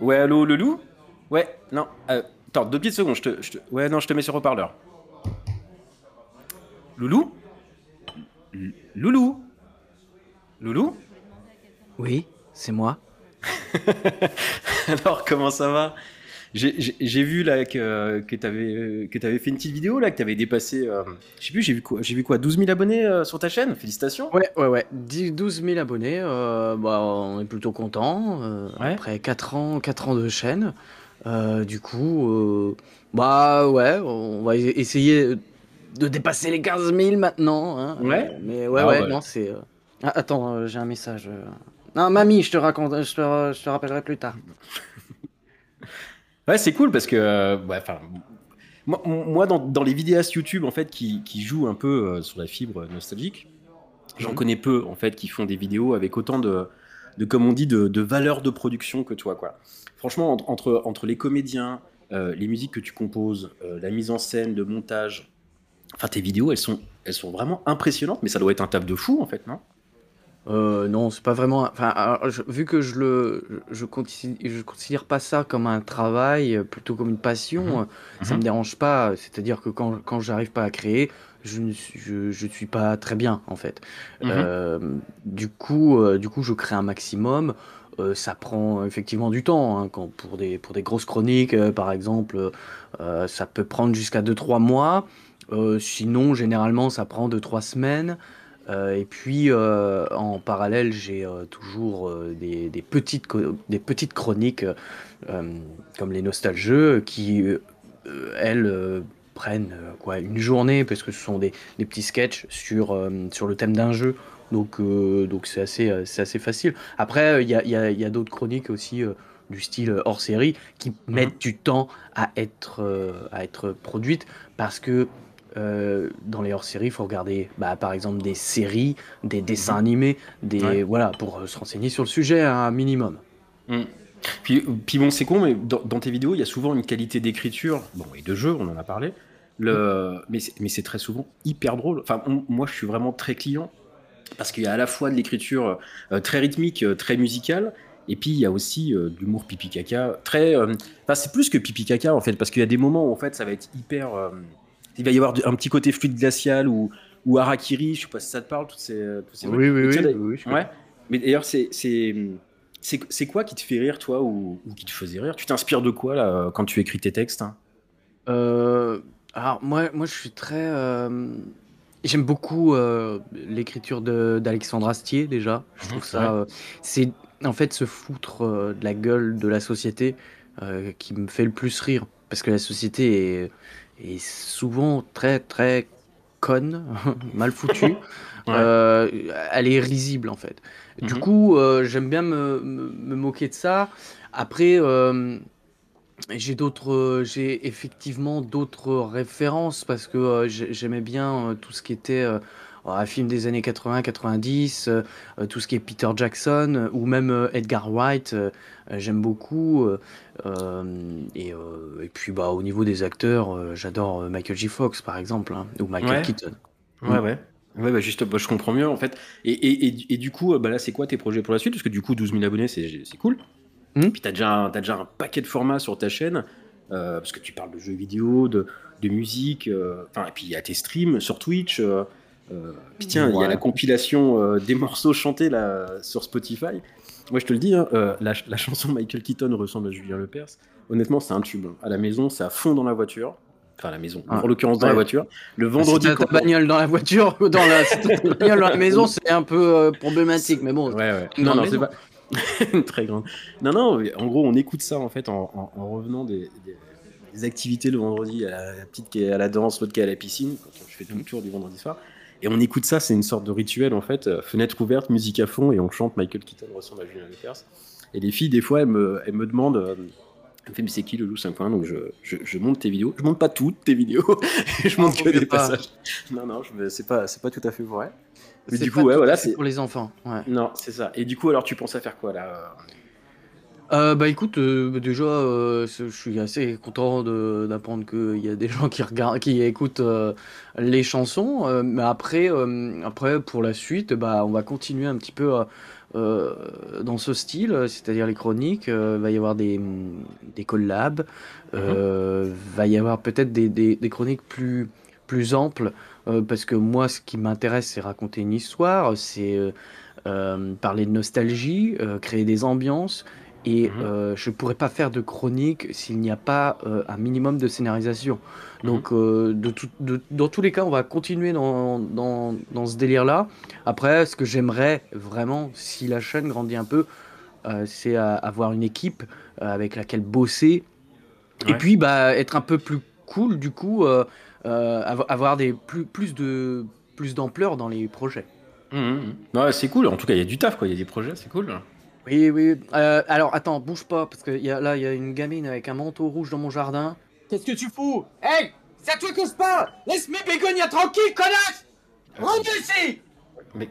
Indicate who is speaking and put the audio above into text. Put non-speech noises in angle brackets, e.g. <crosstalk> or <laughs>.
Speaker 1: Ouais, allô, le loup Ouais, non. Euh, attends, deux petites secondes. Je te, je te- Ouais, non, je te mets sur haut-parleur. Loulou L- Loulou Loulou
Speaker 2: Oui, c'est moi. <laughs>
Speaker 1: Alors, comment ça va? J'ai- vu là que, que tu avais, que avais fait une petite vidéo là, que tu avais dépassé. euh, je sais plus, j'ai vu quoi vu quoi 12 000 abonnés euh, sur ta chaîne? Félicitations
Speaker 2: Ouais, ouais, ouais. 10 12 000 abonnés, euh, bah, on est plutôt content. euh,
Speaker 1: Ouais.
Speaker 2: Après 4 ans, 4 ans de chaîne. Euh, du coup, euh, bah ouais, on va essayer de dépasser les 15 000 maintenant. hein.
Speaker 1: Ouais.
Speaker 2: Euh, mais ouais,
Speaker 1: Ah,
Speaker 2: ouais,
Speaker 1: ouais.
Speaker 2: non, c'est. euh, Ah, attends, euh, j'ai un message. euh. Non, mamie, je te raconte, je te, je te rappellerai plus tard. <laughs>
Speaker 1: Ouais, c'est cool parce que, euh, ouais, enfin, moi, moi dans, dans les vidéastes YouTube en fait qui, qui jouent un peu euh, sur la fibre nostalgique, j'en
Speaker 2: Mhm.
Speaker 1: connais peu en fait qui font des vidéos avec autant de, de comme on dit, de, de valeur de production que toi, quoi. Franchement, entre, entre, entre les comédiens, euh, les musiques que tu composes, euh, la mise en scène, le montage, enfin tes vidéos, elles sont, elles sont vraiment impressionnantes, mais ça doit être un taf de fou en fait, non?
Speaker 2: Euh, non, c'est pas vraiment. Enfin, alors, je- vu que je le, je considère, je considère pas ça comme un travail, euh, plutôt comme une passion.
Speaker 1: Mhm.
Speaker 2: euh, Ça
Speaker 1: Mhm.
Speaker 2: me dérange pas. C'est-à-dire que quand, quand j'arrive pas à créer, je ne suis, je, je suis pas très bien en fait.
Speaker 1: Mhm.
Speaker 2: Euh, du coup, du coup, je crée un maximum. Euh, ça prend effectivement du temps. hein, quand, pour des, pour des grosses chroniques, euh, par exemple, euh, ça peut prendre jusqu'à 2-3 mois. Sinon, généralement, ça prend 2-3 semaines. Euh, et puis, euh, en parallèle, j'ai euh, toujours des, des petites, des petites chroniques comme les nostalgeux qui, elles, prennent quoi, une journée parce que ce sont des, des petits sketchs sur, sur le thème d'un jeu. Donc, donc c'est assez, c'est assez facile. Après, il y a, y a- y a d'autres chroniques aussi du style hors série qui mettent du temps à être, euh, à être produites parce que euh, dans les hors-séries, il faut regarder bah, par exemple des séries, des dessins animés, des,
Speaker 1: Ouais.
Speaker 2: voilà, pour euh, se renseigner sur le sujet un minimum.
Speaker 1: Mm. Puis, puis bon, c'est con, mais dans, dans tes vidéos, il y a souvent une qualité d'écriture, bon, et de jeu, on en a parlé, le... mais c'est mais c'est très souvent hyper drôle. Enfin, on- moi, je suis vraiment très client, parce qu'il y a à la fois de l'écriture euh, très rythmique, euh, très musicale, et puis il y a aussi euh, de l'humour pipi caca, très... Enfin, c'est plus que pipi caca, en fait, parce qu'il y a des moments où, en fait, ça va être hyper... euh, Il va y avoir un petit côté fluide glacial, ou, ou harakiri, je sais pas si ça te parle, toutes ces... euh, tous ces
Speaker 2: Oui, oui, oui,
Speaker 1: vois,
Speaker 2: oui, oui, je
Speaker 1: Ouais. Mais d'ailleurs, c'est c'est quoi qui te fait rire, toi, ou, ou qui te faisait rire? Tu t'inspires de quoi là quand tu écris tes textes hein?
Speaker 2: Euh, alors moi, moi je suis très... euh, J'aime beaucoup euh, l'écriture de- d'Alexandre Astier déjà. Je trouve ça...
Speaker 1: Ouais.
Speaker 2: euh, c'est en fait se foutre euh, de la gueule de la société euh, qui me fait le plus rire. Parce que la société est, est souvent très très conne, <laughs> mal foutue.
Speaker 1: Ouais.
Speaker 2: Euh, elle est risible en fait. Du
Speaker 1: Mhm.
Speaker 2: coup, euh, j'aime bien me, me- me moquer de ça. Après, euh, j'ai d'autres, j'ai effectivement d'autres références parce que j'ai- j'aimais bien tout ce qui était un film des années 80-90, euh, euh, tout ce qui est Peter Jackson euh, ou même Edgar Wright. euh, j'aime beaucoup. et, et puis, bah, au niveau des acteurs, j'adore Michael J. Fox par exemple hein, ou Michael
Speaker 1: Ouais.
Speaker 2: Keaton.
Speaker 1: Ouais, ouais. Ouais, bah juste, bah, je comprends mieux en fait. Et, et, et, et du coup, bah là, c'est quoi tes projets pour la suite? Parce que du coup, 12 000 abonnés, c'est cool.
Speaker 2: Mhm.
Speaker 1: Puis t'as déjà, t'as déjà un paquet de formats sur ta chaîne, euh, parce que tu parles de jeux vidéo, de, de musique, euh, et puis il y a tes streams sur Twitch. euh, puis tiens, il y a la compilation euh, des morceaux chantés là, sur Spotify. Moi, je te le dis, hein, euh, la, la chanson Michael Keaton ressemble à Julien Lepers. Honnêtement, c'est un tube. À la maison, c'est à fond dans la voiture. Enfin, à la maison,
Speaker 2: Ah.
Speaker 1: en l'occurrence dans la voiture. Le
Speaker 2: Si
Speaker 1: vendredi,
Speaker 2: t'as ta bagnole dans la voiture dans la, si t'as ta <laughs> bagnole dans la maison, c'est un peu euh, problématique, mais bon.
Speaker 1: Ouais, ouais. Non, non, c'est pas. <laughs> Très grande. Non, non, en gros, on écoute ça en fait en, en- en revenant des, des- des activités le vendredi. à La, la petite qui est à la danse, l'autre qui est à la piscine, quand je fais tout le tour du vendredi soir. Et on écoute ça, c'est une sorte de rituel en fait. euh, Fenêtre ouverte, musique à fond, et on chante Michael Keaton ressemble à Julien Lepers. Et les filles, des fois, elles me, elles me demandent. euh, elles me fait, mais c'est qui le loup 5.1 Donc je, je, je monte tes vidéos. Je monte pas toutes tes vidéos. <laughs> je monte que des
Speaker 2: pas.
Speaker 1: passages. Non, non, c'est pas, pas tout à fait vrai. Mais du coup, ouais, voilà, c'est.
Speaker 2: pour les enfants. Ouais.
Speaker 1: Non, c'est ça. Et du coup, alors, tu penses à faire quoi là
Speaker 2: Euh, bah écoute, euh, déjà, euh, je suis assez content d'apprendre qu'il y a des gens qui regardent, qui écoutent les chansons. mais après, après, pour la suite, bah, on va continuer un petit peu dans ce style, c'est-à-dire les chroniques. euh, va y avoir des, des collabs, euh, va y avoir peut-être des, des- des chroniques plus, plus amples, parce que moi, ce qui m'intéresse, c'est raconter une histoire, c'est parler de nostalgie, créer des ambiances. Et
Speaker 1: Mhm.
Speaker 2: euh, je ne pourrais pas faire de chronique s'il n'y a pas euh, un minimum de scénarisation.
Speaker 1: Mhm.
Speaker 2: Donc, euh, de tout- de- dans tous les cas, on va continuer dans, dans, dans ce délire-là. Après, ce que j'aimerais vraiment, si la chaîne grandit un peu, c'est avoir une équipe avec laquelle bosser. Et puis, bah, être un peu plus cool, du coup, avo- avoir des, plus, plus de plus d'ampleur dans les projets.
Speaker 1: Mhm, mhm. Ouais, c'est cool. En tout cas, il y a du taf, quoi. Il y a des projets, c'est cool.
Speaker 2: Oui, oui. Euh, alors, attends, bouge pas, parce que y a, là, il y a une gamine avec un manteau rouge dans mon jardin. Qu'est-ce que tu fous? Hey C'est à toi que je parle Laisse mes bégonias tranquilles, connasse Rentre ici
Speaker 1: Mais